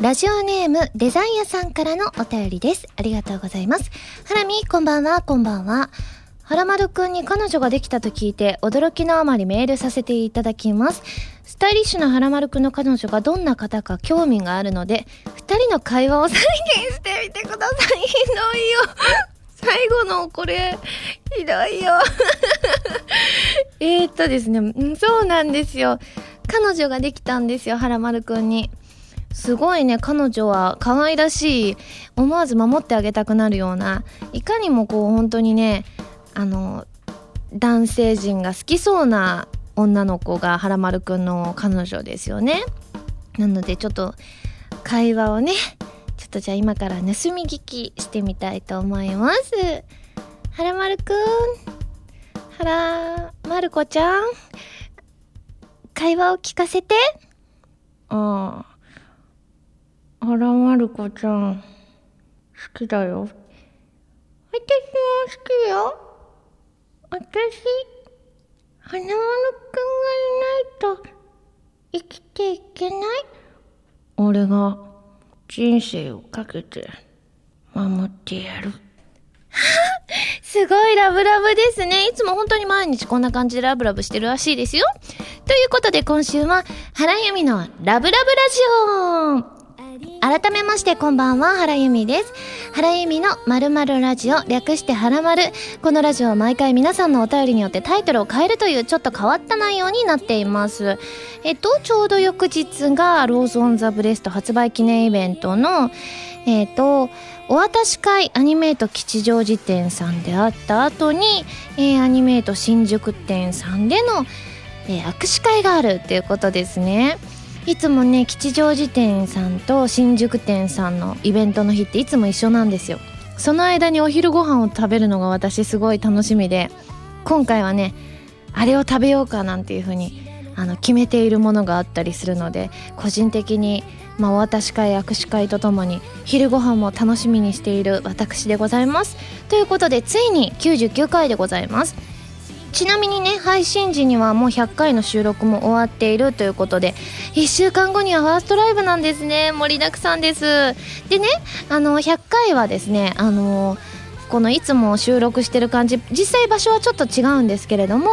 ラジオネームデザイアさんからのお便りです。ありがとうございます。ハラミ、こんばんは、こんばんは。はらまるくんに彼女ができたと聞いて驚きのあまりメールさせていただきます。スタイリッシュなはらまるくんの彼女がどんな方か興味があるので、二人の会話を再現してみてください。ひどいよ。最後のこれ、ひどいよ。えーっとですね、うんそうなんですよ。彼女ができたんですよ、はらまるくんに。すごいね、彼女は可愛らしい、思わず守ってあげたくなるような、いかにもこう本当にね、あの、男性陣が好きそうな女の子がはらまるくんの彼女ですよね。なのでちょっと会話をね、ちょっとじゃあ今から盗み聞きしてみたいと思います。はらまるくん、はらまるこちゃん、会話を聞かせて。ああ、はらまるこちゃん、好きだよ。私も好きよ。私、花丸くんがいないと生きていけない俺が人生をかけて守ってやる。すごいラブラブですね。いつも本当に毎日こんな感じでラブラブしてるらしいですよ。ということで今週は原由実のラブラブラジオ改めましてこんばんは、原由実です。原由実の〇〇ラジオ、略して原まる。このラジオは毎回皆さんのお便りによってタイトルを変えるというちょっと変わった内容になっています。えっと、ちょうど翌日が Rose on the breast 発売記念イベントの、えっと、お渡し会アニメート吉祥寺店さんであった後に、えーアニメート新宿店さんでの、えー握手会があるっていうことですね。いつもね吉祥寺店さんと新宿店さんのイベントの日っていつも一緒なんですよ。その間にお昼ご飯を食べるのが私すごい楽しみで今回はねあれを食べようかなんていう風にあの決めているものがあったりするので個人的に、まあ、お渡し会握手会とともに昼ご飯も楽しみにしている私でございます。ということでついに99回でございます。ちなみにね配信時にはもう100回の収録も終わっているということで1週間後にはファーストライブなんですね。盛りだくさんです。でねあの100回はですねあのこのいつも収録してる感じ実際場所はちょっと違うんですけれども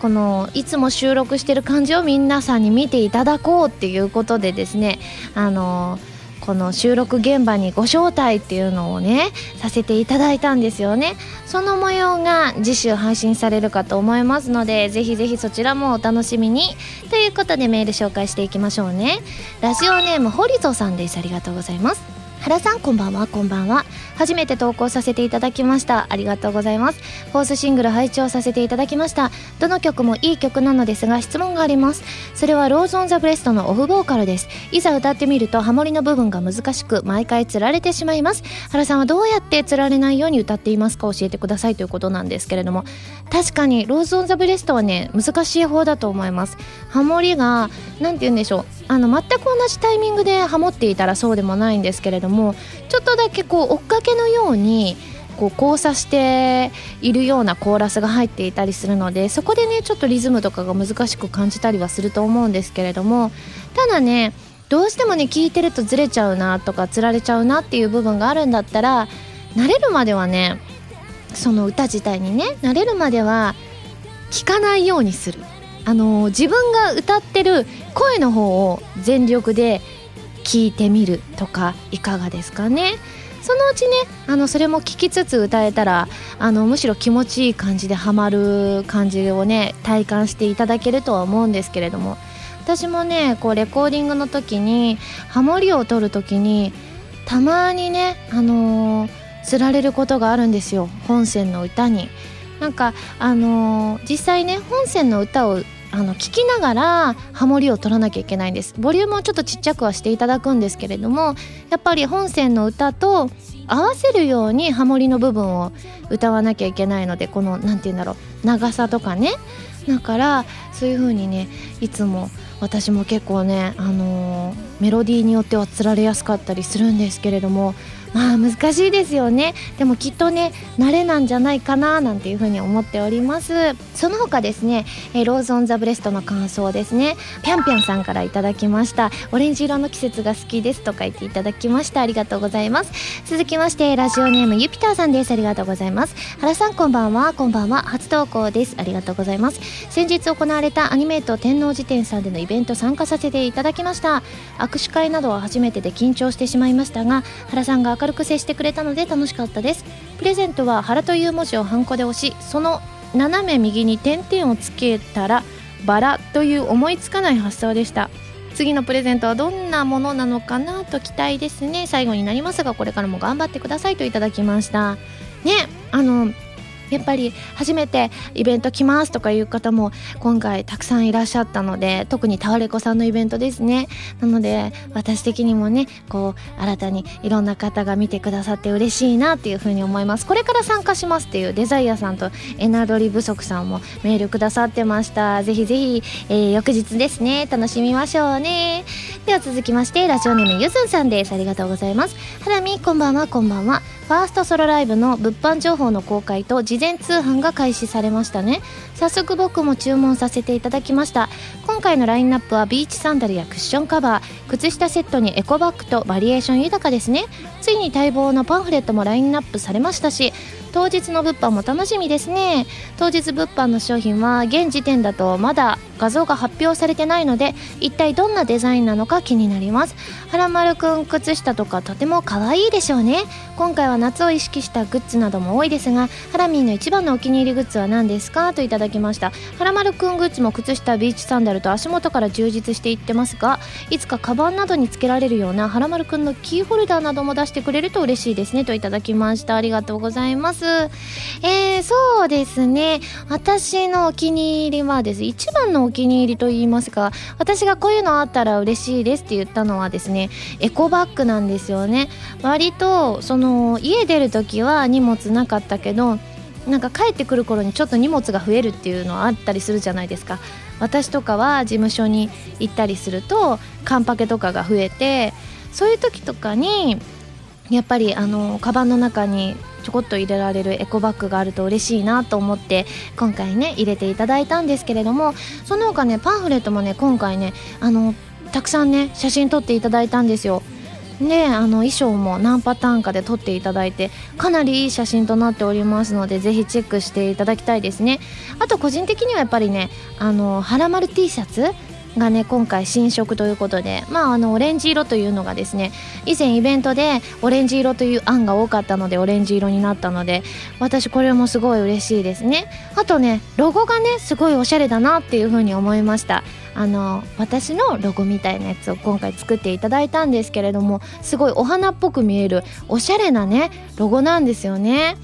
このいつも収録してる感じを皆さんに見ていただこうっていうことでですねあのこの収録現場にご招待っていうのをねさせていただいたんですよね。その模様が次週配信されるかと思いますのでぜひぜひそちらもお楽しみに。ということでメール紹介していきましょうね。ラジオネームホリゾさんです。ありがとうございます。原さんこんばんは。こんばんは。初めて投稿させていただきました。ありがとうございます。fourth single 拝聴させていただきました。どの曲もいい曲なのですが質問があります。それは Rose on the breast のオフボーカルです。いざ歌ってみるとハモリの部分が難しく毎回つられてしまいます。原さんはどうやってつられないように歌っていますか教えてくださいということなんですけれども。確かに Rose on the breast はね難しい方だと思います。ハモリがなんて言うんでしょう。あの全く同じタイミングでハモっていたらそうでもないんですけれどもちょっとだけこう追っかけのようにこう交差しているようなコーラスが入っていたりするのでそこでねちょっとリズムとかが難しく感じたりはすると思うんですけれどもただねどうしてもね聞いてるとずれちゃうなとかつられちゃうなっていう部分があるんだったら慣れるまではねその歌自体にね慣れるまでは聞かないようにする。あの自分が歌ってる声の方を全力で聞いてみるとかいかがですかね？そのうちねあのそれも聞きつつ歌えたらあのむしろ気持ちいい感じでハマる感じをね体感していただけるとは思うんですけれども。私もねこうレコーディングの時にハモリを取る時にたまにねあのーられることがあるんですよ。本線の歌に。なんかあのー実際ね本線の歌をあの聞きながらハモリを取らなきゃいけないんです。ボリュームをちょっとちっちゃくはしていただくんですけれどもやっぱり本線の歌と合わせるようにハモリの部分を歌わなきゃいけないのでこの何て言うんだろう長さとかね。だからそういう風にねいつも私も結構ね、あの、メロディーによってはつられやすかったりするんですけれどもまあ難しいですよね。でもきっとね慣れなんじゃないかななんていうふうに思っております。その他ですね、えー、 Rose on the breast の感想ですね。ぴゃんぴゃんさんからいただきました。オレンジ色の季節が好きですと書いていただきました。ありがとうございます。続きましてラジオネームユピターさんです。ありがとうございます。原さんこんばんは。こんばんは。初投稿です。ありがとうございます。先日行われたアニメイト天王寺店さんでのイベント参加させていただきました。握手会などは初めてで緊張してしまいましたが原さんが明るく接してくれたので楽しかったです。プレゼントは原という文字をハンコで押しその斜め右に点々をつけたらバラという思いつかない発想でした。次のプレゼントはどんなものなのかなと期待ですね。最後になりますがこれからも頑張ってくださいといただきました。ねあのやっぱり初めてイベント来ますとかいう方も今回たくさんいらっしゃったので特にタワレコさんのイベントですね。なので私的にもねこう新たにいろんな方が見てくださって嬉しいなっていうふうに思います。これから参加しますっていうデザイアさんとエナドリ不足さんもメールくださってました。ぜひぜひ、えー、翌日ですね楽しみましょうね。では続きましてラジオネームゆずんさんです。ありがとうございます。ハラミこんばんはこんばんは。ファーストソロライブの物販情報の公開と事前通販が開始されましたね。早速僕も注文させていただきました。今回のラインナップはビーチサンダルやクッションカバー靴下セットにエコバッグとバリエーション豊かですね。ついに待望のパンフレットもラインナップされましたし当日の物販も楽しみですね。当日物販の商品は現時点だとまだ画像が発表されてないので一体どんなデザインなのか気になります。はらまるくん靴下とかとても可愛いでしょうね。今回は夏を意識したグッズなども多いですがハラミーの一番のお気に入りグッズは何ですか？といただきました。はらまるくんグッズも靴下ビーチサンダルと足元から充実していってますがいつかカバンなどにつけられるようなはらまるくんのキーホルダーなども出してくれると嬉しいですね。といただきました。ありがとうございます。えー、そうですね。私のお気に入りはです一番のお気に入りと言いますか私がこういうのあったら嬉しいですって言ったのはですねエコバッグなんですよね。割とその家出る時は荷物なかったけどなんか帰ってくる頃にちょっと荷物が増えるっていうのはあったりするじゃないですか私とかは事務所に行ったりするとカンパケとかが増えてそういう時とかにやっぱりあのカバンの中にちょこっと入れられるエコバッグがあると嬉しいなと思って今回ね入れていただいたんですけれどもその他ねパンフレットもね今回ねあのたくさんね写真撮っていただいたんですよ。ねあの衣装も何パターンかで撮っていただいてかなりいい写真となっておりますのでぜひチェックしていただきたいですね。あと個人的にはやっぱりねあのはらまる T シャツがね今回新色ということでまああのオレンジ色というのがですね以前イベントでオレンジ色という案が多かったのでオレンジ色になったので私これもすごい嬉しいですね。あとねロゴがねすごいおしゃれだなっていう風に思いました。あの私のロゴみたいなやつを今回作っていただいたんですけれどもすごいお花っぽく見えるおしゃれなねロゴなんですよね。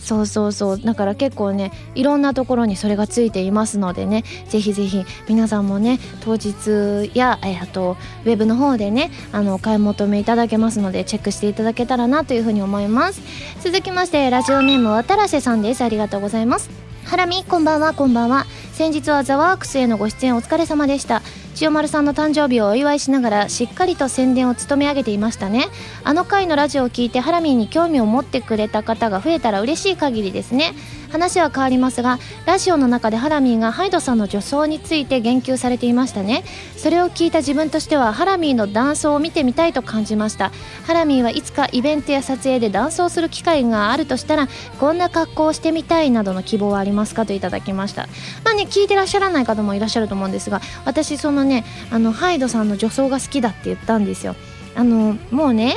そうそうそう。だから結構ねいろんなところにそれがついていますのでねぜひぜひ皆さんもね当日や、あとウェブの方でねあのお買い求めいただけますのでチェックしていただけたらなというふうに思います。続きましてラジオネーム渡良瀬さんです。ありがとうございます。ハラミこんばんはこんばんは。先日はザワークスへのご出演お疲れ様でした。千代丸さんの誕生日をお祝いしながらしっかりと宣伝を務め上げていましたね。あの回のラジオを聞いてハラミーに興味を持ってくれた方が増えたら嬉しい限りですね。話は変わりますがラジオの中でハラミーがハイドさんの女装について言及されていましたね。それを聞いた自分としてはハラミーの男装を見てみたいと感じました。ハラミーはいつかイベントや撮影で男装する機会があるとしたらこんな格好をしてみたいなどの希望はありますかといただきました。まあね聞いてらっしゃらない方もいらっしゃると思うんですが私そのねあのハイドさんの女装が好きだって言ったんですよ。あのもうね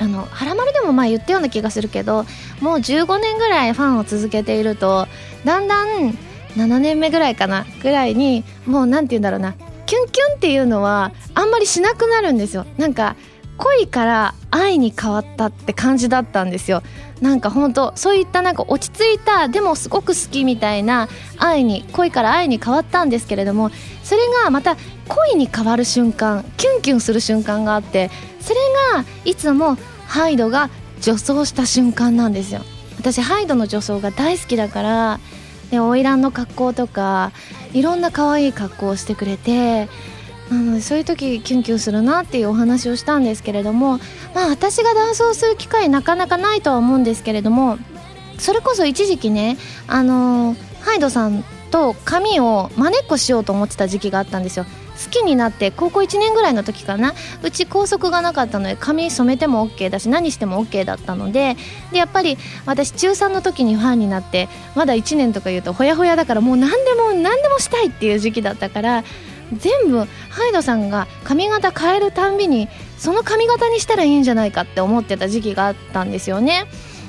あの「はらまる」でも前言ったような気がするけどもう15年ぐらいファンを続けているとだんだん7年目ぐらいかなぐらいにもう何て言うんだろうなキュンキュンっていうのはあんまりしなくなるんですよ。なんか恋から愛に変わったって感じだったんですよ。なんかほんとそういったなんか落ち着いたでもすごく好きみたいな愛に恋から愛に変わったんですけれどもそれがまた恋に変わる瞬間キュンキュンする瞬間があってそれがいつもハイドが女装した瞬間なんですよ。私ハイドの女装が大好きだからで花魁の格好とかいろんな可愛い格好をしてくれてなのでそういう時キュンキュンするなっていうお話をしたんですけれどもまあ私がダンスをする機会なかなかないとは思うんですけれどもそれこそ一時期ねあのハイドさんと髪をまねっこしようと思ってた時期があったんですよ。好きになって高校1年ぐらいの時かな。うち校則がなかったので髪染めても OK だし何しても OK だったのででやっぱり私中3の時にファンになってまだ1年とか言うとほやほやだからもう何でも何でもしたいっていう時期だったから全部ハイドさんが髪型変えるたんびにその髪型にしたらいいんじゃないかって思ってた時期があったんですよね。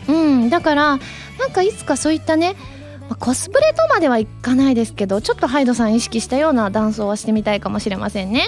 うん、だからなんかいつかそういったねコスプレとまではいかないですけどちょっとハイドさん意識したようなダンスをしてみたいかもしれませんね。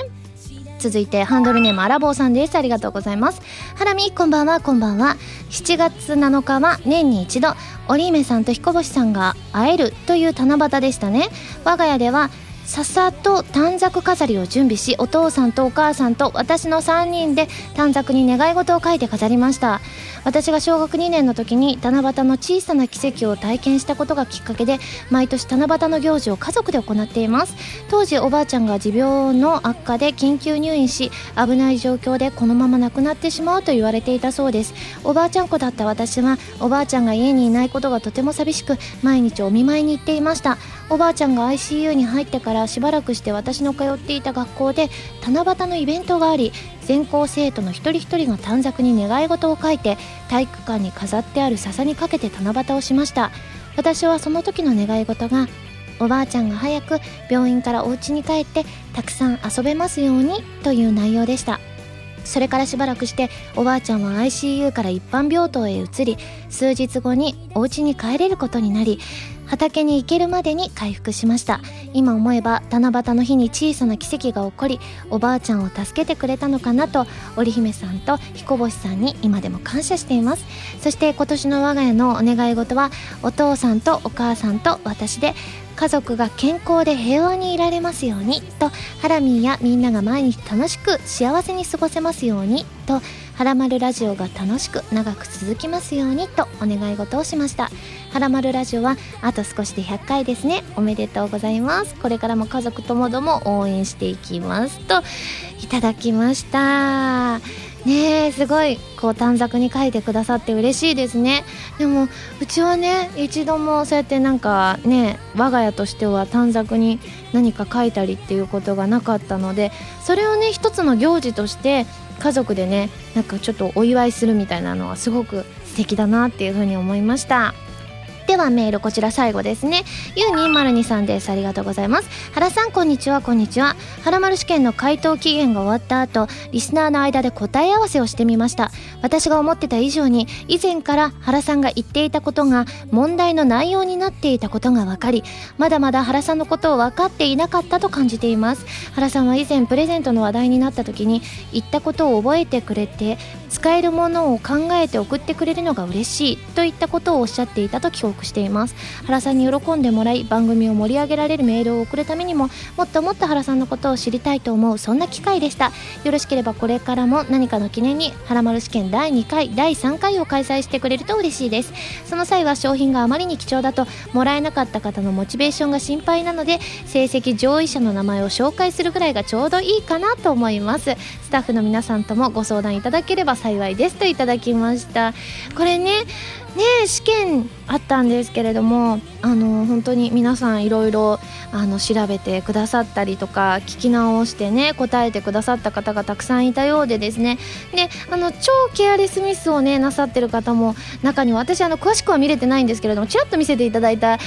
続いてハンドルネームアラボーさんです。ありがとうございます。ハラミこんばんはこんばんは。7月7日は年に一度織姫さんと彦星さんが会えるという七夕でしたね。我が家では笹と短冊飾りを準備しお父さんとお母さんと私の3人で短冊に願い事を書いて飾りました。私が小学2年の時に七夕の小さな奇跡を体験したことがきっかけで毎年七夕の行事を家族で行っています。当時おばあちゃんが持病の悪化で緊急入院し危ない状況でこのまま亡くなってしまうと言われていたそうです。おばあちゃん子だった私はおばあちゃんが家にいないことがとても寂しく毎日お見舞いに行っていました。おばあちゃんが ICU に入ってからしばらくして私の通っていた学校で七夕のイベントがあり全校生徒の一人一人が短冊に願い事を書いて体育館に飾ってある笹にかけて七夕をしました。私はその時の願い事がおばあちゃんが早く病院からお家に帰ってたくさん遊べますようにという内容でした。それからしばらくしておばあちゃんは ICU から一般病棟へ移り数日後にお家に帰れることになり畑に行けるまでに回復しました。今思えば七夕の日に小さな奇跡が起こりおばあちゃんを助けてくれたのかなと織姫さんと彦星さんに今でも感謝しています。そして今年の我が家のお願い事はお父さんとお母さんと私で家族が健康で平和にいられますようにとハラミーやみんなが毎日楽しく幸せに過ごせますようにとはらまるラジオが楽しく長く続きますようにとお願い事をしました。はらまるラジオはあと少しで100回ですね。おめでとうございます。これからも家族ともども応援していきますといただきました。ねえすごいこう短冊に書いてくださって嬉しいですね。でもうちはね一度もそうやってなんかね我が家としては短冊に何か書いたりっていうことがなかったのでそれをね一つの行事として家族でねなんかちょっとお祝いするみたいなのはすごく素敵だなっていうふうに思いました。ではメールこちら最後ですね。ゆう202さんです。ありがとうございます。原さんこんにちは、こんにちは。原丸試験の回答期限が終わった後、リスナーの間で答え合わせをしてみました。私が思ってた以上に、以前から原さんが言っていたことが問題の内容になっていたことが分かり、まだまだ原さんのことを分かっていなかったと感じています。原さんは以前プレゼントの話題になった時に、言ったことを覚えてくれて、使えるものを考えて送ってくれるのが嬉しいといったことをおっしゃっていたと記憶しています。原さんに喜んでもらい番組を盛り上げられるメールを送るためにももっともっと原さんのことを知りたいと思うそんな機会でした。よろしければこれからも何かの記念に原丸試験第2回第3回を開催してくれると嬉しいです。その際は商品があまりに貴重だともらえなかった方のモチベーションが心配なので成績上位者の名前を紹介するぐらいがちょうどいいかなと思います。スタッフの皆さんともご相談いただければ幸いですといただきました。これねね試験あったんですけれどもあの本当に皆さんいろいろ調べてくださったりとか聞き直してね答えてくださった方がたくさんいたようでですね。であの超ケアレスミスをねなさってる方も中には私あの詳しくは見れてないんですけれどもちらっと見せていただいた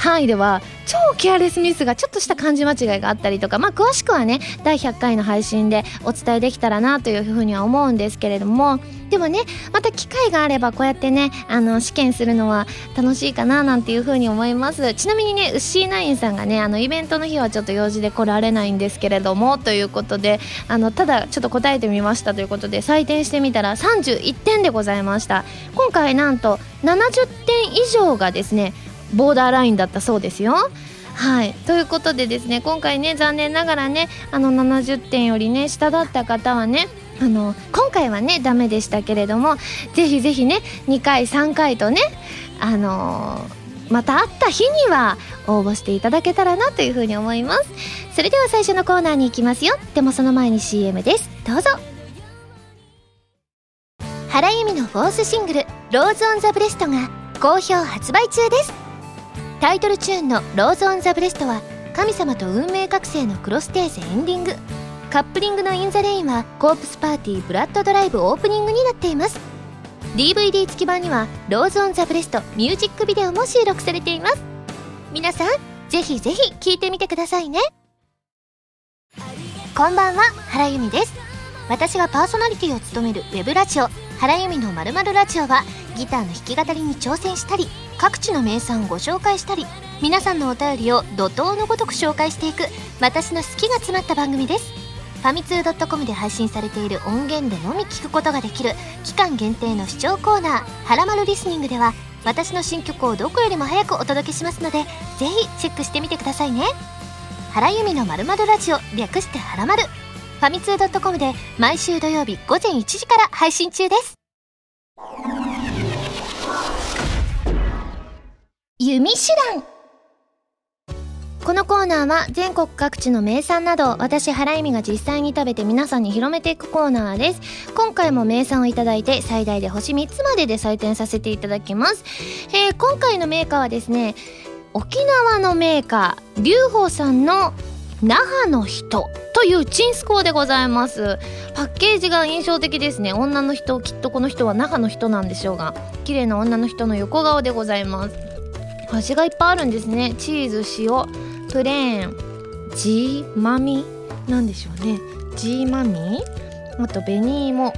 範囲では超ケアレスミスがちょっとした漢字間違いがあったりとかまあ詳しくはね第100回の配信でお伝えできたらなというふうには思うんですけれどもでもねまた機会があればこうやってねあの試験するのは楽しいかななんていうふうに思います。ちなみにねウッシーナインさんがねあのイベントの日はちょっと用事で来られないんですけれどもということであのただちょっと答えてみましたということで採点してみたら31点でございました。今回なんと70点以上がですねボーダーラインだったそうですよ。はい。ということでですね今回ね残念ながらねあの70点よりね下だった方はねあの今回はねダメでしたけれどもぜひぜひね2回3回とねあのまた会った日には応募していただけたらなというふうに思います。それでは最初のコーナーに行きますよ。でもその前に CM です。どうぞ。原由実の fourth single「Rose on the breast」が好評発売中です。タイトルチューンの「Rose on the breast」は神様と運命覚醒のクロステーゼエンディング。カップリングの「In the Rain」はコープスパーティーブラッドドライブオープニングになっています。DVD 付き版には「Rose on the breast」ミュージックビデオも収録されています。皆さんぜひぜひ聴いてみてくださいね。こんばんは原由美です。私がパーソナリティを務めるウェブラジオ原由美のまるまるラジオはギターの弾き語りに挑戦したり各地の名産をご紹介したり皆さんのお便りを怒涛のごとく紹介していく私の好きが詰まった番組です。ファミツー .com で配信されている音源でのみ聞くことができる期間限定の視聴コーナー「はらまるリスニング」では私の新曲をどこよりも早くお届けしますのでぜひチェックしてみてくださいね。原由美のまるまるラジオ略してはらまるファミツー .com で毎週土曜日午前1時から配信中です。弓手段。このコーナーは全国各地の名産など私原由美が実際に食べて皆さんに広めていくコーナーです。今回も名産をいただいて最大で星3つまでで採点させていただきます、えー、今回のメーカーはですね沖縄のメーカー龍宝さんの那覇の人というチンスコーでございます。パッケージが印象的ですね。女の人きっとこの人は那覇の人なんでしょうが綺麗な女の人の横顔でございます。味がいっぱいあるんですね。チーズ塩プレーンジーマミなんでしょうね。ジーマミあと紅芋。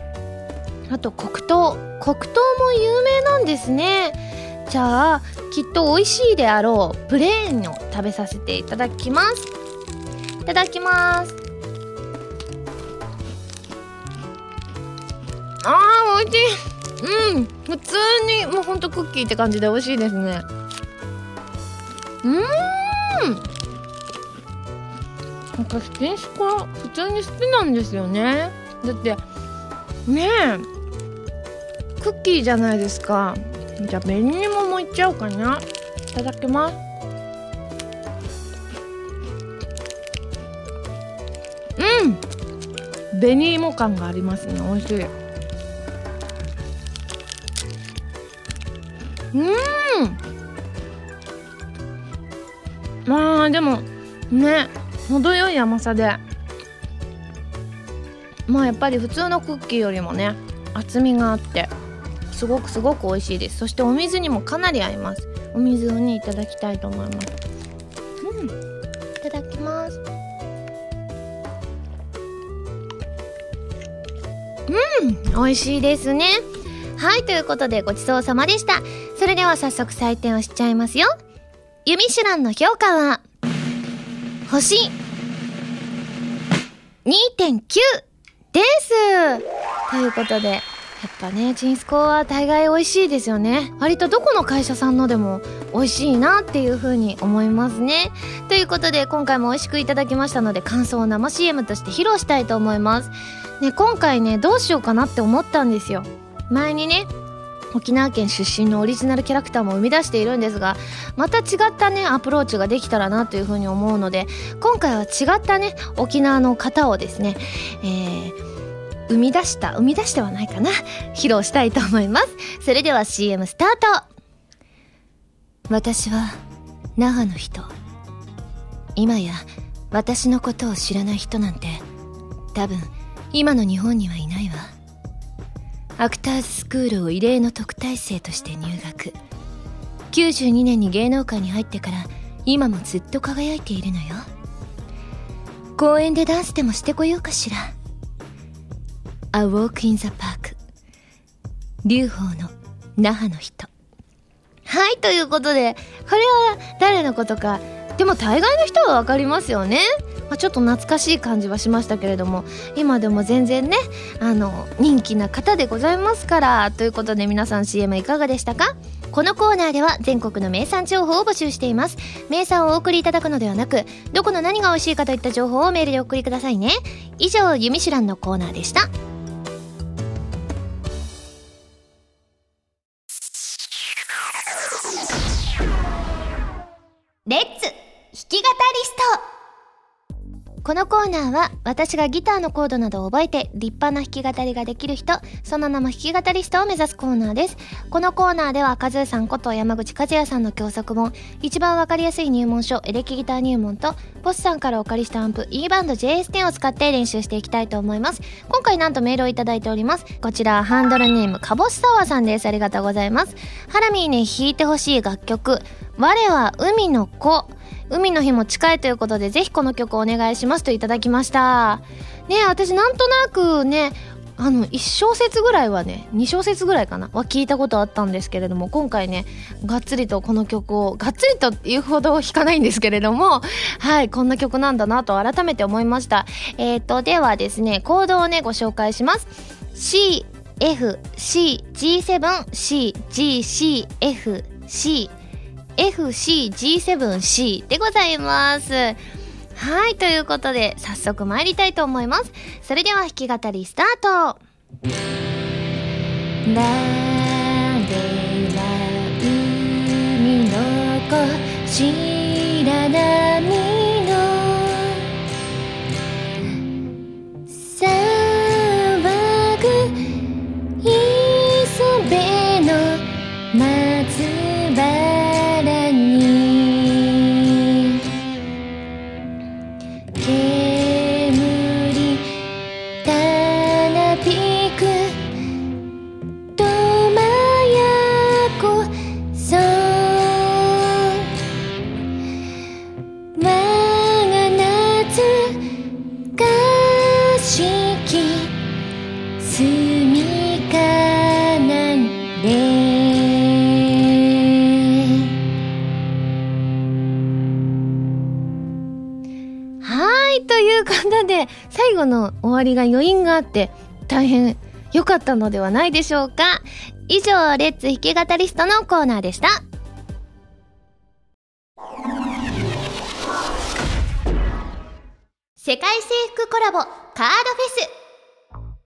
あと黒糖。黒糖も有名なんですね。じゃあきっと美味しいであろう。プレーンを食べさせていただきます。いただきます。あー美味しい。うん。普通にもうほんとクッキーって感じで美味しいですね。うん。私電子コ普通に好きなんですよね。だってねえ。クッキーじゃないですか。じゃあ紅芋もいっちゃおうかな。いただきます。うん。紅芋感がありますね。美味しい。うん。まあでもね程よい甘さで。まあやっぱり普通のクッキーよりもね厚みがあってすごくすごく美味しいです。そしてお水にもかなり合います。お水をねいただきたいと思います。うん。いただきます。うん。美味しいですね。はいということでごちそうさまでした。それでは早速採点をしちゃいますよ。ユミシュランの評価は星2.9ですということで、やっぱね、チンスコは大概美味しいですよね。割とどこの会社さんのでも美味しいなっていう風に思いますね。ということで、今回も美味しくいただきましたので、感想を生 CM として披露したいと思います。ね、今回ね、どうしようかなって思ったんですよ。前にね、沖縄県出身のオリジナルキャラクターも生み出しているんですがまた違ったねアプローチができたらなというふうに思うので今回は違ったね沖縄の方をですね、えー、生み出した生み出してはないかな披露したいと思います。それでは CM スタート。私は那覇の人今や私のことを知らない人なんて多分今の日本にはいないわ。アクターズスクールを異例の特待生として入学。92年に芸能界に入ってから今もずっと輝いているのよ。公園でダンスでもしてこようかしら。A Walk in the Park 劉邦の那覇の人。はいということでこれは誰のことか。でも大概の人は分かりますよね。まあ、ちょっと懐かしい感じはしましたけれども今でも全然ねあの人気な方でございますからということで皆さん CM いかがでしたか？このコーナーでは全国の名産情報を募集しています。名産をお送りいただくのではなくどこの何が美味しいかといった情報をメールでお送りくださいね。以上「ゆみしゅらん」のコーナーでした「レッツ弾き語りスト」このコーナーは私がギターのコードなどを覚えて立派な弾き語りができる人、その名も弾き語りストを目指すコーナーです。このコーナーではカズーさんこと山口和也さんの教則本、一番わかりやすい入門書、エレキギター入門と、ボスさんからお借りしたアンプ E バンド JS10 を使って練習していきたいと思います。今回なんとメールをいただいております。こちら、ハンドルネーム、カボスサワーさんです。ありがとうございます。ハラミーに弾いてほしい楽曲、我は海の子。海の日も近いということでぜひこの曲お願いしますといただきました。ね私なんとなくねあの1小節ぐらいはね2小節ぐらいかなは聞いたことあったんですけれども今回ねがっつりとこの曲をがっつりと言うほど弾かないんですけれどもはいこんな曲なんだなと改めて思いました。えっ、とではですねコードをねご紹介します。CFCG7CGCFC FCG7C でございます。はい、ということで、早速参りたいと思います。それでは弾き語りスタート誰は海の子白波後の終わりが余韻があって大変良かったのではないでしょうか以上、レッツ弾き語りストのコーナーでした。世界征服コラボカードフェス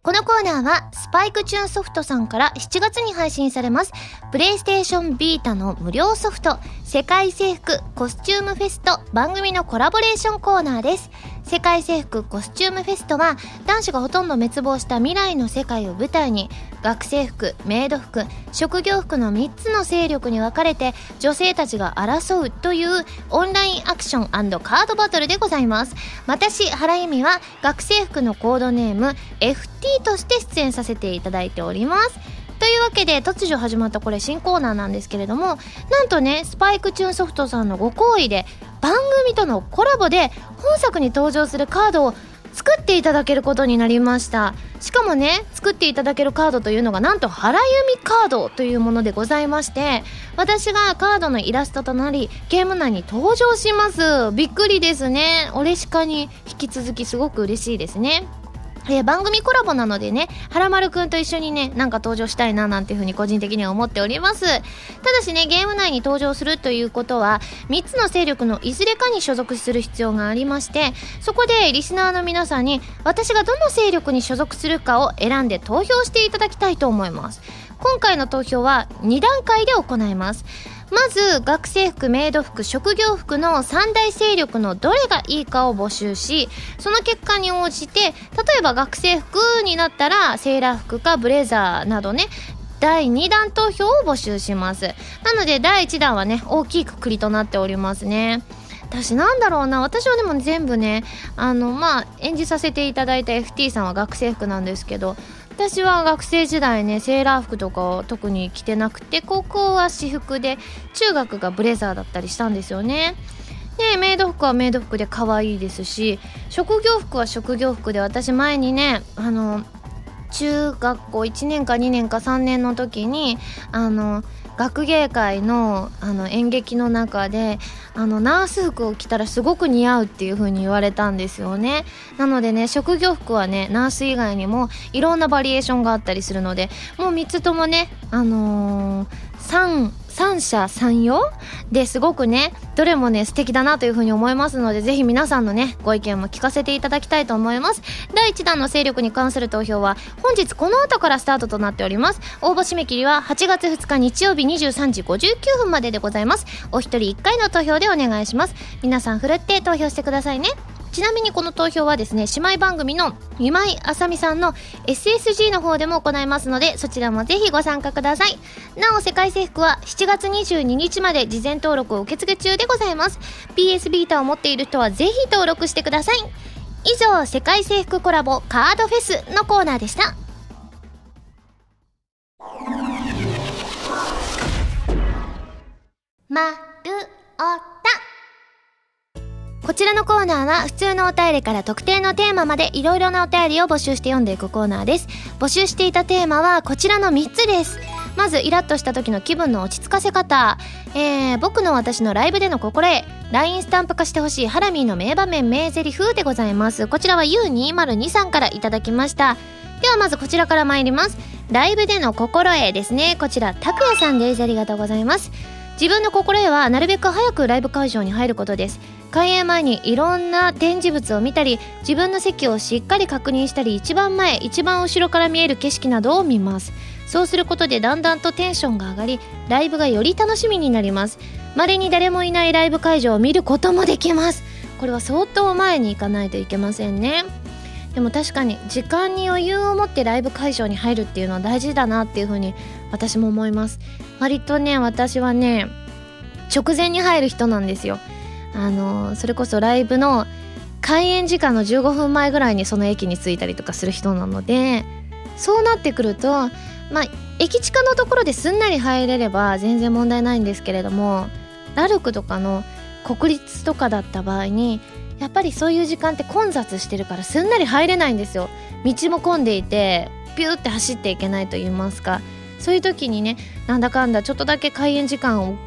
このコーナーはスパイクチューンソフトさんから7月に配信されます。プレイステーションビータの無料ソフト世界征服コスチュームフェスと番組のコラボレーションコーナーです。世界征服コスチュームフェストは男子がほとんど滅亡した未来の世界を舞台に学生服、メイド服、職業服の3つの勢力に分かれて女性たちが争うというオンラインアクションカードバトルでございます。私、原由美は学生服のコードネーム FT として出演させていただいております。というわけで突如始まったこれ新コーナーなんですけれどもなんとねスパイクチューンソフトさんのご好意で番組とのコラボで本作に登場するカードを作っていただけることになりました。しかもね作っていただけるカードというのがなんと原由美カードというものでございまして私がカードのイラストとなりゲーム内に登場します。びっくりですね。俺しかに引き続きすごく嬉しいですね。えー、番組コラボなのでね、はらまるくんと一緒にね、なんか登場したいななんていうふうに個人的には思っております。ただしね、ゲーム内に登場するということは、3つの勢力のいずれかに所属する必要がありまして、そこでリスナーの皆さんに、私がどの勢力に所属するかを選んで投票していただきたいと思います。今回の投票は2段階で行います。まず学生服メイド服職業服の三大勢力のどれがいいかを募集しその結果に応じて例えば学生服になったらセーラー服かブレザーなどね第2弾投票を募集します。なので第1弾はね大きいくくりとなっておりますね。私なんだろうな私はでも全部ねあのまあ演じさせていただいた FT さんは学生服なんですけど私は学生時代ねセーラー服とかを特に着てなくて高校は私服で中学がブレザーだったりしたんですよね。でメイド服はメイド服で可愛いですし職業服は職業服で私前にねあの中学校1年か2年か3年の時にあの学芸会のあの演劇の中であのナース服を着たらすごく似合うっていう風に言われたんですよね。なのでね職業服はねナース以外にもいろんなバリエーションがあったりするのでもう3つともねあのー、3三者三様？ですごくね、どれもね、素敵だなというふうに思いますので、ぜひ皆さんのね、ご意見も聞かせていただきたいと思います。第1弾の勢力に関する投票は、本日この後からスタートとなっております。応募締め切りは8月2日日曜日23時59分まででございます。お一人1回の投票でお願いします。皆さん、ふるって投票してくださいね。ちなみにこの投票はですね姉妹番組の今井あさみさんの SSG の方でも行いますのでそちらもぜひご参加ください。なお世界征服は7月22日まで事前登録を受付中でございます。PS ビータを持っている人はぜひ登録してください。以上世界征服コラボカードフェスのコーナーでした。まるおたこちらのコーナーは普通のお便りから特定のテーマまでいろいろなお便りを募集して読んでいくコーナーです。募集していたテーマはこちらの3つです。まずイラッとした時の気分の落ち着かせ方、えー、僕の私のライブでの心得。LINE スタンプ化してほしいハラミーの名場面名台詞でございます。こちらは U202 さんからいただきました。ではまずこちらから参ります。ライブでの心得ですね。こちら拓也さんです。ありがとうございます。自分の心得はなるべく早くライブ会場に入ることです。開演前にいろんな展示物を見たり自分の席をしっかり確認したり一番前一番後ろから見える景色などを見ます。そうすることでだんだんとテンションが上がりライブがより楽しみになります。稀に誰もいないライブ会場を見ることもできます。これは相当前に行かないといけませんね。でも確かに時間に余裕を持ってライブ会場に入るっていうのは大事だなっていうふうに私も思います。割とね私はね直前に入る人なんですよ。あのそれこそライブの開演時間の15分前ぐらいにその駅に着いたりとかする人なのでそうなってくるとまあ駅近のところですんなり入れれば全然問題ないんですけれどもラルクとかの国立とかだった場合にやっぱりそういう時間って混雑してるからすんなり入れないんですよ。道も混んでいてピューって走っていけないと言いますか。そういう時にねなんだかんだちょっとだけ開演時間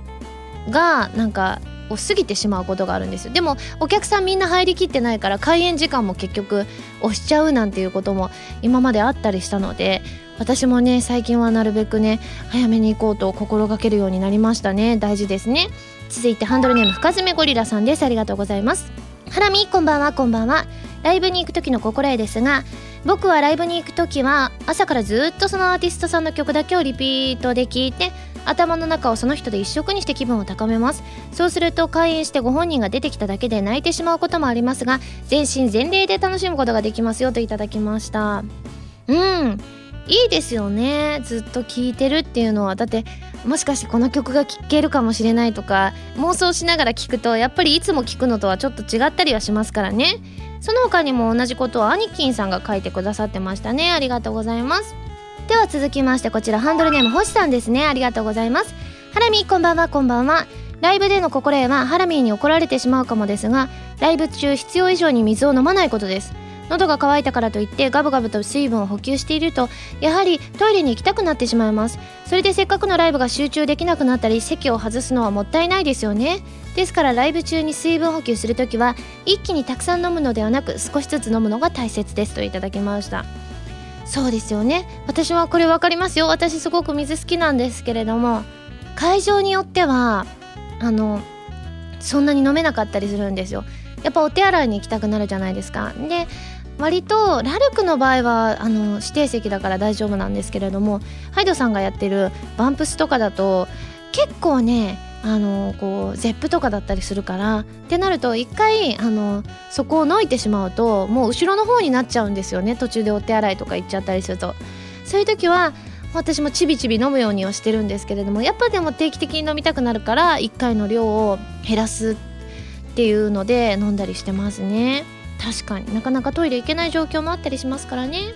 がなんかを過ぎてしまうことがあるんですよ。でもお客さんみんな入りきってないから開演時間も結局押しちゃうなんていうことも今まであったりしたので私もね最近はなるべくね早めに行こうと心がけるようになりましたね。大事ですね。続いてハンドルネーム深爪ゴリラさんです。ありがとうございます。ハラミこんばんはこんばんは。ライブに行く時の心得ですが僕はライブに行く時は朝からずっとそのアーティストさんの曲だけをリピートで聴いて頭の中をその人で一色にして気分を高めます。そうすると開演してご本人が出てきただけで泣いてしまうこともありますが全身全霊で楽しむことができますよといただきました。うん。いいですよね。ずっと聴いてるっていうのは。だってもしかしてこの曲が聴けるかもしれないとか妄想しながら聴くとやっぱりいつも聴くのとはちょっと違ったりはしますからね。その他にも同じことをアニキンさんが書いてくださってましたね。ありがとうございます。では続きましてこちらハンドルネーム星さんですね。ありがとうございます。ハラミこんばんはこんばんは。ライブでの心得はハラミーに怒られてしまうかもですがライブ中必要以上に水を飲まないことです。喉が渇いたからといってガブガブと水分を補給しているとやはりトイレに行きたくなってしまいます。それでせっかくのライブが集中できなくなったり席を外すのはもったいないですよね。ですからライブ中に水分補給するときは一気にたくさん飲むのではなく少しずつ飲むのが大切です。といただきました。そうですよね。私はこれ分かりますよ。私すごく水好きなんですけれども会場によってはあのそんなに飲めなかったりするんですよ。やっぱお手洗いに行きたくなるじゃないですか。で割とラルクの場合はあの指定席だから大丈夫なんですけれどもハイドさんがやってるバンプスとかだと結構ねあのこうゼップとかだったりするからってなると一回あのそこをのいてしまうともう後ろの方になっちゃうんですよね途中でお手洗いとか行っちゃったりするとそういう時は私もちびちび飲むようにはしてるんですけれどもやっぱでも定期的に飲みたくなるから1回の量を減らすっていうので飲んだりしてますね。確かに。なかなかトイレ行けない状況もあったりしますからね。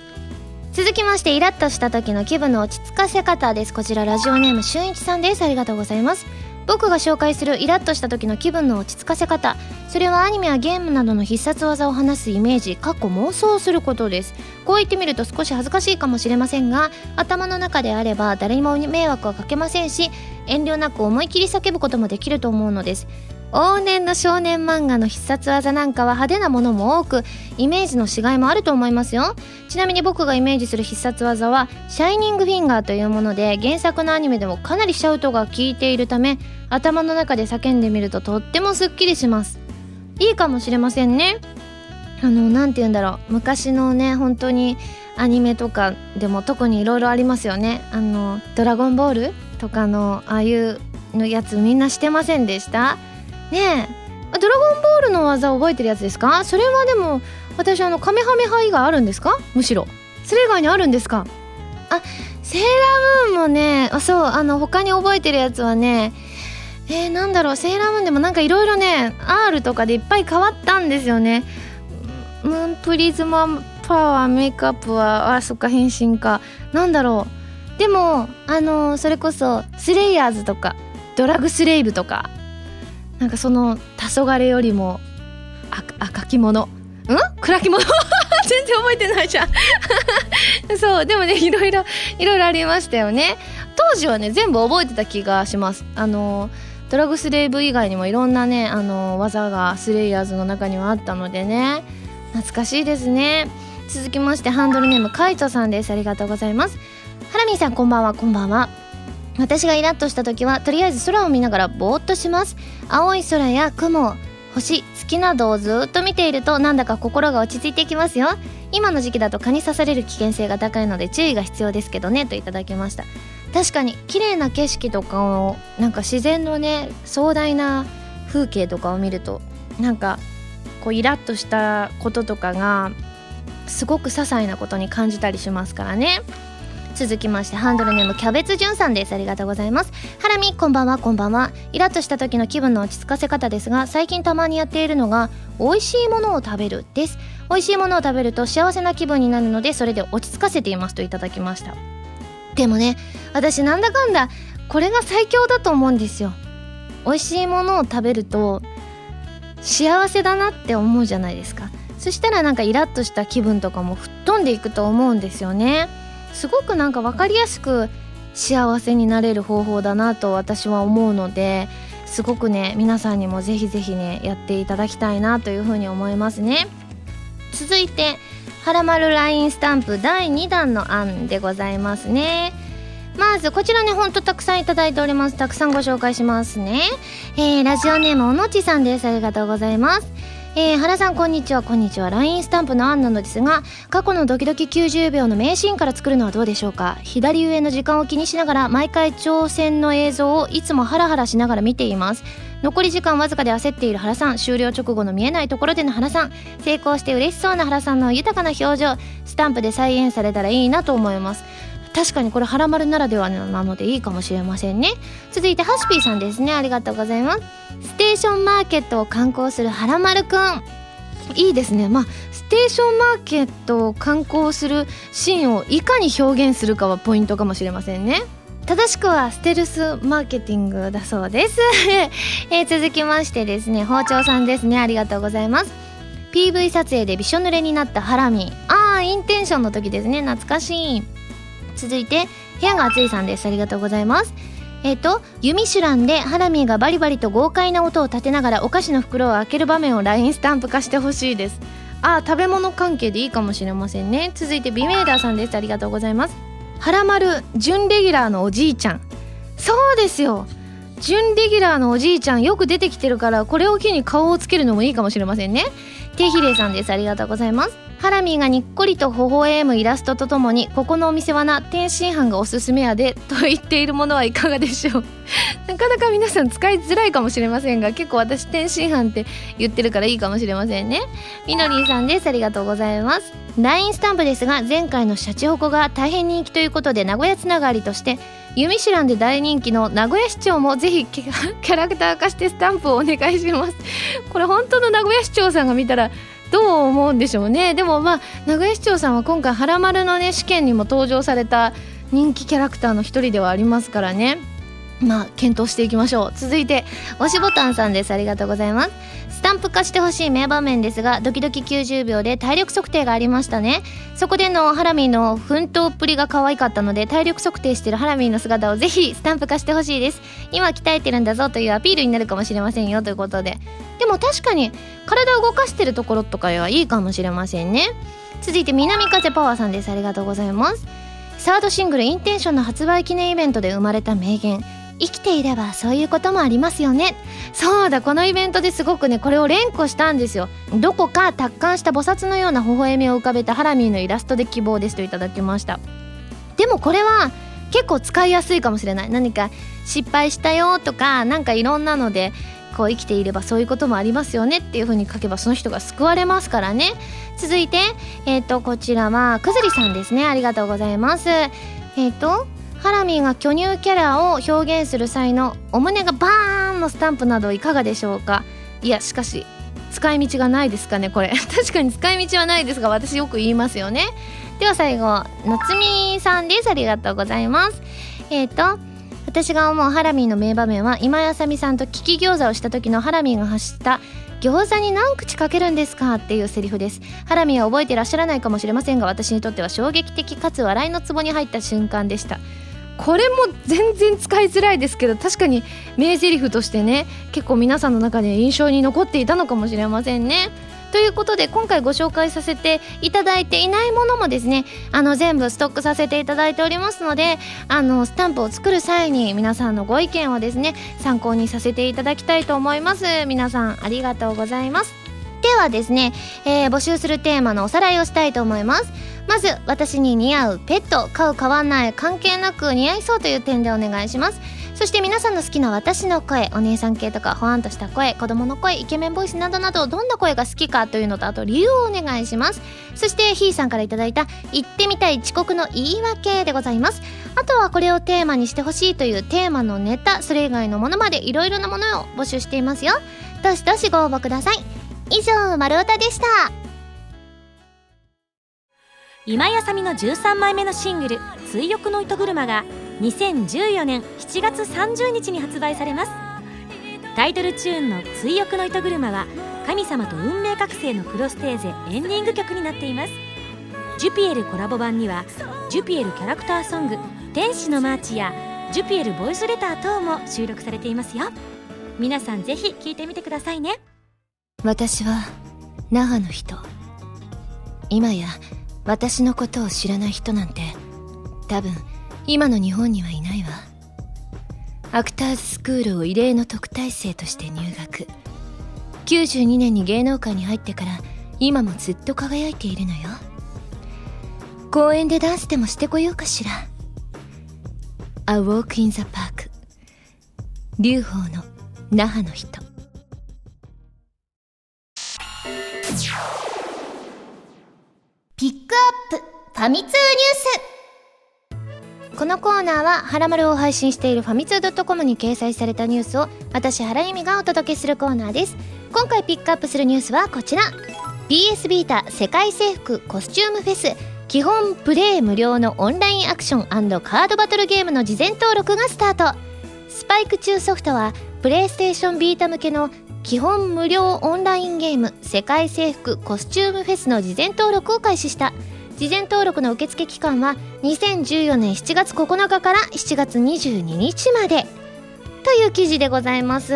続きましてイラッとした時の気分の落ち着かせ方です。こちらラジオネームしゅんいちさんです。ありがとうございます。僕が紹介するイラッとした時の気分の落ち着かせ方。それはアニメやゲームなどの必殺技を話すイメージ過去妄想することです。こう言ってみると少し恥ずかしいかもしれませんが頭の中であれば誰にも迷惑はかけませんし遠慮なく思い切り叫ぶこともできると思うのです。往年の少年漫画の必殺技なんかは派手なものも多くイメージの違いもあると思いますよ。ちなみに僕がイメージする必殺技はシャイニングフィンガーというもので原作のアニメでもかなりシャウトが効いているため頭の中で叫んでみるととってもすっきりします。いいかもしれませんね。あの何て言うんだろう。昔のね本当にアニメとかでも特にいろいろありますよね。あの「ドラゴンボール」とかのああいうのやつみんなしてませんでした？ねえ。ドラゴンボールの技覚えてるやつですか？それはでも私あのカメハメハ以外あるんですか？むしろ。それ以外にあるんですか？あセーラームーンもねあそうあの他に覚えてるやつはねえー、なんだろう。セーラームーンでもなんかいろいろね R とかでいっぱい変わったんですよね。ムーンプリズマパワーメイクアップはあそっか変身か。なんだろう。でもあのー、それこそスレイヤーズとかドラグスレイブとか。なんかその黄昏よりも赤き者ん？暗き者 全然覚えてないじゃん。そうでもねいろいろいろいろありましたよね。当時はね全部覚えてた気がします。あのドラグスレイブ以外にもいろんなねあの技がスレイヤーズの中にはあったのでね。懐かしいですね。続きましてハンドルネームカイトさんです。ありがとうございます。ハラミーさんこんばんは。こんばんは。私がイラッとした時はとりあえず空を見ながらぼーっとします。青い空や雲星月などをずっと見ているとなんだか心が落ち着いてきますよ。今の時期だと蚊に刺される危険性が高いので注意が必要ですけどねといただきました。確かに綺麗な景色とかをなんか自然のね壮大な風景とかを見るとなんかこうイラッとしたこととかがすごく些細なことに感じたりしますからね。続きましてハンドルネームキャベツじゅんさんです。ありがとうございます。ハラミこんばんは。こんばんは。イラッとした時の気分の落ち着かせ方ですが最近たまにやっているのが美味しいものを食べるです。美味しいものを食べると幸せな気分になるのでそれで落ち着かせていますといただきました。でもね私なんだかんだこれが最強だと思うんですよ。美味しいものを食べると幸せだなって思うじゃないですか。そしたらなんかイラッとした気分とかも吹っ飛んでいくと思うんですよね。すごくなんか分かりやすく幸せになれる方法だなと私は思うのですごくね皆さんにもぜひぜひねやっていただきたいなというふうに思いますね。続いてはらまる LINE スタンプ第2弾の案でございますね。まずこちらねほんとたくさんいただいております。たくさんご紹介しますね。えー、ラジオネームおのちさんです。ありがとうございます。えー、原さんこんにちは。こんにちは。LINE スタンプの案なのですが過去のドキドキ90秒の名シーンから作るのはどうでしょうか？左上の時間を気にしながら毎回挑戦の映像をいつもハラハラしながら見ています。残り時間わずかで焦っている原さん終了直後の見えないところでの原さん。成功して嬉しそうな原さんの豊かな表情。スタンプで再現されたらいいなと思います。確かにこれハラマルならではなのでいいかもしれませんね。続いてハシピーさんですね。ありがとうございます。ステーションマーケットを観光するはらまるくん。いいですね。まあステーションマーケットを観光するシーンをいかに表現するかはポイントかもしれませんね。正しくはステルスマーケティングだそうです。えー、続きましてですね。包丁さんですね。ありがとうございます。PV 撮影でびしょ濡れになったハラミ。ああインテンションの時ですね。懐かしい。続いて部屋が暑いさんです。ありがとうございます。えっ、ー、と「ユミシュラン」でハラミーがバリバリと豪快な音を立てながらお菓子の袋を開ける場面を LINE スタンプ化してほしいです。あ食べ物関係でいいかもしれませんね。続いてビメーダーさんです。ありがとうございます。はらまる準レギュラーのおじいちゃん。そうですよ。準レギュラーのおじいちゃんよく出てきてるからこれを機に顔をつけるのもいいかもしれませんね。テイヒレイさんです。ありがとうございます。ハラミーがにっこりと微笑むイラストとともにここのお店はな天津飯がおすすめやでと言っているものはいかがでしょう？なかなか皆さん使いづらいかもしれませんが結構私天津飯って言ってるからいいかもしれませんね。みのりんさんです。ありがとうございます。LINE スタンプですが前回のシャチホコが大変人気ということで名古屋つながりとしてユミシュランで大人気の名古屋市長もぜひキャラクター化してスタンプをお願いします。これ本当の名古屋市長さんが見たらどう思うんでしょうね。でもまあ名古屋市長さんは今回「はらまる」のね試験にも登場された人気キャラクターの一人ではありますからね。まあ検討していきましょう。続いて押しボタンさんです。ありがとうございます。スタンプ化してほしい名場面ですがドキドキ90秒で体力測定がありましたね。そこでのハラミーの奮闘っぷりが可愛かったので体力測定してるハラミーの姿をぜひスタンプ化してほしいです。今鍛えてるんだぞというアピールになるかもしれませんよということで。でも確かに体を動かしてるところとかはいいかもしれませんね。続いて南風パワーさんです。ありがとうございます。サードシングル「インテンション」の発売記念イベントで生まれた名言。生きていればそういうこともありますよね。そうだこのイベントですごくねこれを連呼したんですよ。どこか達観した菩薩のような微笑みを浮かべたハラミーのイラストで希望ですといただきました。でもこれは結構使いやすいかもしれない。何か失敗したよとかなんかいろんなのでこう生きていればそういうこともありますよねっていう風に書けばその人が救われますからね。続いてえっ、ー、とこちらはくずりさんですね。ありがとうございます。えっ、ー、とハラミーが巨乳キャラを表現する際のお胸がバーンのスタンプなどいかがでしょうか？いやしかし使い道がないですかねこれ。確かに使い道はないですが私よく言いますよね。では最後夏美さんです。ありがとうございます。えっ、ー、と私が思うハラミーの名場面は今井あさみさんと利き餃子をした時のハラミーが発した餃子に何口かけるんですかっていうセリフです。ハラミーは覚えてらっしゃらないかもしれませんが私にとっては衝撃的かつ笑いのツボに入った瞬間でした。これも全然使いづらいですけど確かに名台詞としてね結構皆さんの中で印象に残っていたのかもしれませんね。ということで今回ご紹介させていただいていないものもですねあの全部ストックさせていただいておりますのであのスタンプを作る際に皆さんのご意見をですね参考にさせていただきたいと思います。皆さんありがとうございます。ではですね、えー、募集するテーマのおさらいをしたいと思います。まず私に似合うペット飼う飼わない関係なく似合いそうという点でお願いします。そして皆さんの好きな私の声お姉さん系とかほわんとした声子供の声イケメンボイスなどなどどんな声が好きかというのとあと理由をお願いします。そしてひーさんから頂いた言ってみたい遅刻の言い訳でございます。あとはこれをテーマにしてほしいというテーマのネタそれ以外のものまでいろいろなものを募集していますよ。どしどしご応募ください。以上丸太でした。今井あさみの13枚目のシングル「追憶の糸車」が2014年7月30日に発売されます。タイトルチューンの「追憶の糸車」は神様と運命覚醒のクロステーゼエンディング曲になっています。ジュピエルコラボ版にはジュピエルキャラクターソング「天使のマーチ」やジュピエルボイスレター等も収録されていますよ。皆さんぜひ聴いてみてくださいね。私は那覇の人。今や私のことを知らない人なんて多分今の日本にはいないわ。アクターズスクールを異例の特待生として入学。92年に芸能界に入ってから今もずっと輝いているのよ。公園でダンスでもしてこようかしら。A Walk in the Park 劉邦の那覇の人。ピックアップファミ通ニュース。このコーナーは「はらまる」を配信しているファミツー .com に掲載されたニュースを私原由美がお届けするコーナーです。今回ピックアップするニュースはこちら。BS ビータ世界征服コスチュームフェス。基本プレイ無料のオンラインアクションカードバトルゲームの事前登録がスタート。スパイク中ソフトはプレイステーションビータ向けの基本無料オンラインゲーム世界征服コスチュームフェスの事前登録を開始した。事前登録の受付期間は2014年7月9日から7月22日まで。という記事でございます。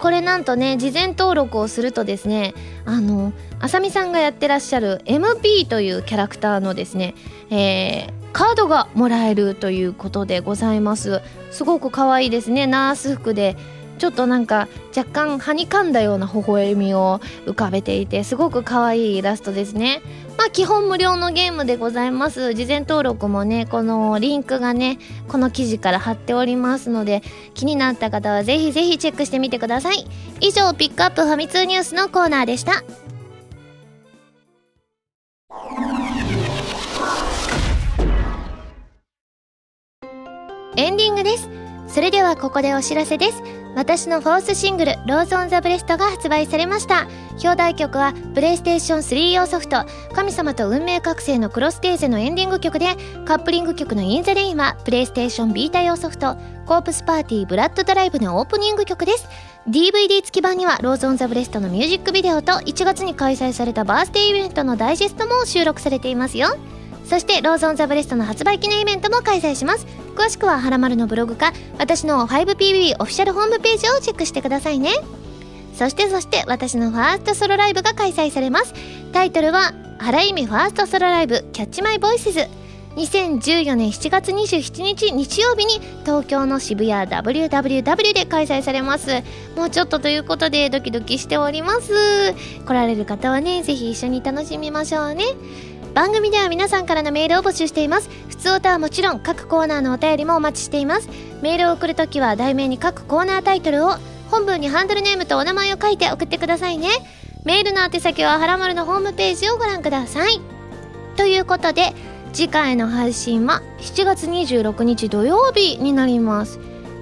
これなんとね事前登録をするとですねあのあさみさんがやってらっしゃる MP というキャラクターのですね、えー、カードがもらえるということでございます。すごく可愛いですね。ナース服でちょっとなんか若干はにかんだような微笑みを浮かべていてすごく可愛いイラストですね。まあ基本無料のゲームでございます。事前登録もねこのリンクがねこの記事から貼っておりますので気になった方はぜひぜひチェックしてみてください。以上ピックアップファミ通ニュースのコーナーでした。エンディングです。それではここでお知らせです。私の fourth single「Rose on the breast」が発売されました。表題曲はプレイステーション3用ソフト「神様と運命覚醒」のクロステーゼのエンディング曲でカップリング曲の「In the Rain」はプレイステーションビータ用ソフト「コープスパーティー・ブラッド・ドライブ」のオープニング曲です。DVD 付き版には Rose on the breast のミュージックビデオと1月に開催されたバースデーイベントのダイジェストも収録されていますよ。そして Rose on the breast の発売記念イベントも開催します。詳しくははらまるのブログか私の 5PB オフィシャルホームページをチェックしてくださいね。そしてそして私のファーストソロライブが開催されます。タイトルは原意味ファーストソロライブキャッチマイボイスズ。2014年7月27日日曜日に東京の渋谷 WWW で開催されます。もうちょっとということでドキドキしております。来られる方はねぜひ一緒に楽しみましょうね。番組では皆さんからのメールを募集しています。普通歌はもちろん各コーナーのお便りもお待ちしています。メールを送るときは題名に各コーナータイトルを本文にハンドルネームとお名前を書いて送ってくださいね。メールの宛先ははらまるのホームページをご覧ください。ということで次回の配信は7月26日土曜日になります。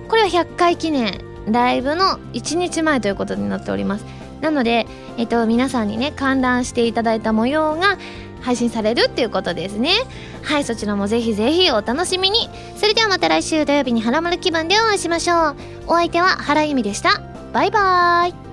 これは100回記念ライブの1日前ということになっております。なので、えっと、皆さんにね観覧していただいた模様が配信されるっていうことですね。はいそちらもぜひぜひお楽しみに。それではまた来週土曜日にハラマル気分でお会いしましょう。お相手は原由美でした。バイバーイ。